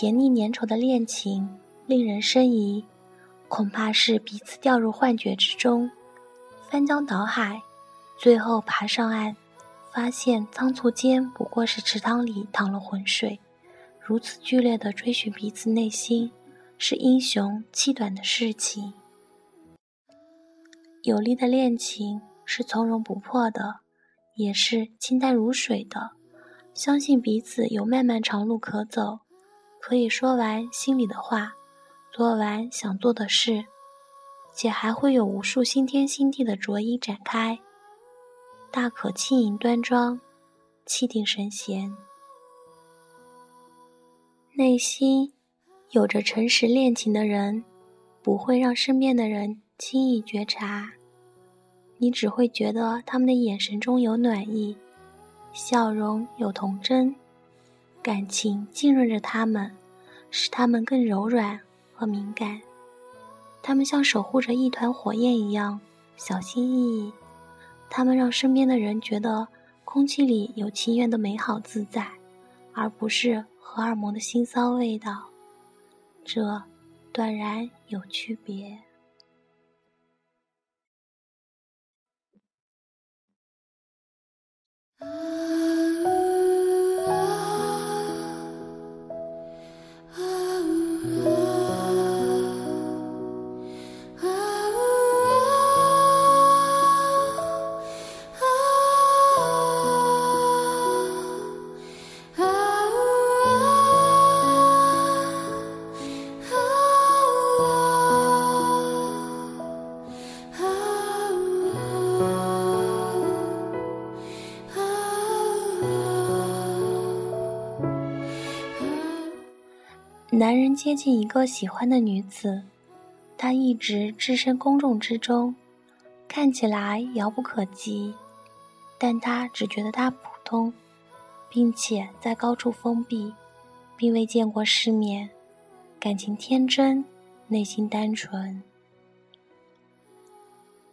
甜腻粘稠的恋情令人生疑，恐怕是彼此掉入幻觉之中，翻江倒海，最后爬上岸，发现仓促间不过是池塘里淌了浑水。如此剧烈的追寻彼此内心，是英雄气短的事情。有力的恋情是从容不迫的，也是清淡如水的。相信彼此有漫漫长路可走，可以说完心里的话，做完想做的事，且还会有无数新天新地的着衣展开。大可轻盈端庄，气定神闲。内心有着诚实恋情的人，不会让身边的人轻易觉察，你只会觉得他们的眼神中有暖意。笑容有童真，感情浸润着他们，使他们更柔软和敏感。他们像守护着一团火焰一样小心翼翼。他们让身边的人觉得空气里有情缘的美好自在，而不是荷尔蒙的腥臊味道。这断然有区别。男人接近一个喜欢的女子，他一直置身公众之中，看起来遥不可及，但他只觉得她普通，并且在高处封闭，并未见过世面，感情天真，内心单纯。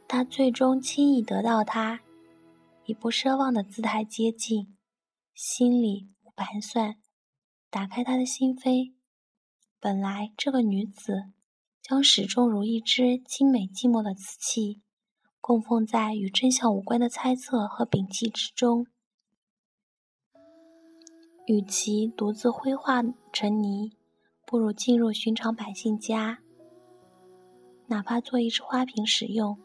他最终轻易得到她，以不奢望的姿态接近，心里盘算，打开他的心扉。本来这个女子将始终如一只精美寂寞的瓷器，供奉在与真相无关的猜测和摒弃之中。与其独自灰化成泥，不如进入寻常百姓家，哪怕做一只花瓶使用，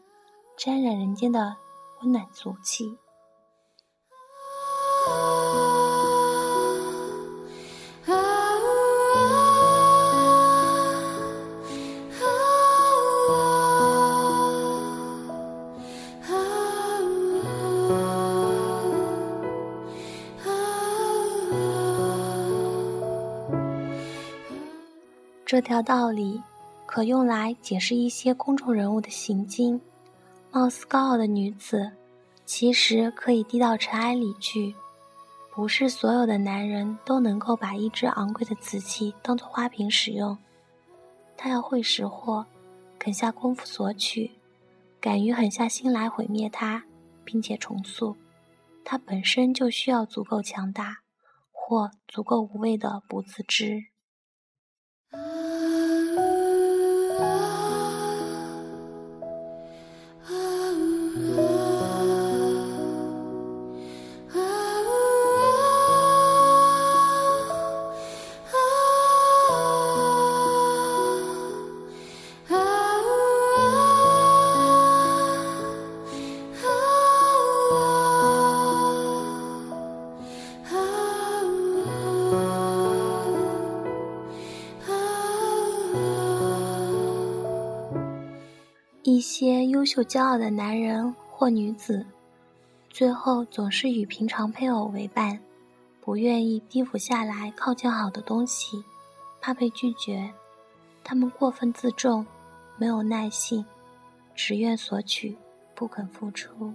沾染人间的温暖俗气。这条道理可用来解释一些公众人物的行径。貌似高傲的女子，其实可以低到尘埃里去。不是所有的男人都能够把一只昂贵的瓷器当做花瓶使用。他要会识货，肯下功夫索取，敢于狠下心来毁灭它，并且重塑。他本身就需要足够强大，或足够无畏的不自知。一些优秀骄傲的男人或女子，最后总是与平常配偶为伴，不愿意低俯下来靠近好的东西，怕被拒绝。他们过分自重，没有耐性，只愿索取，不肯付出。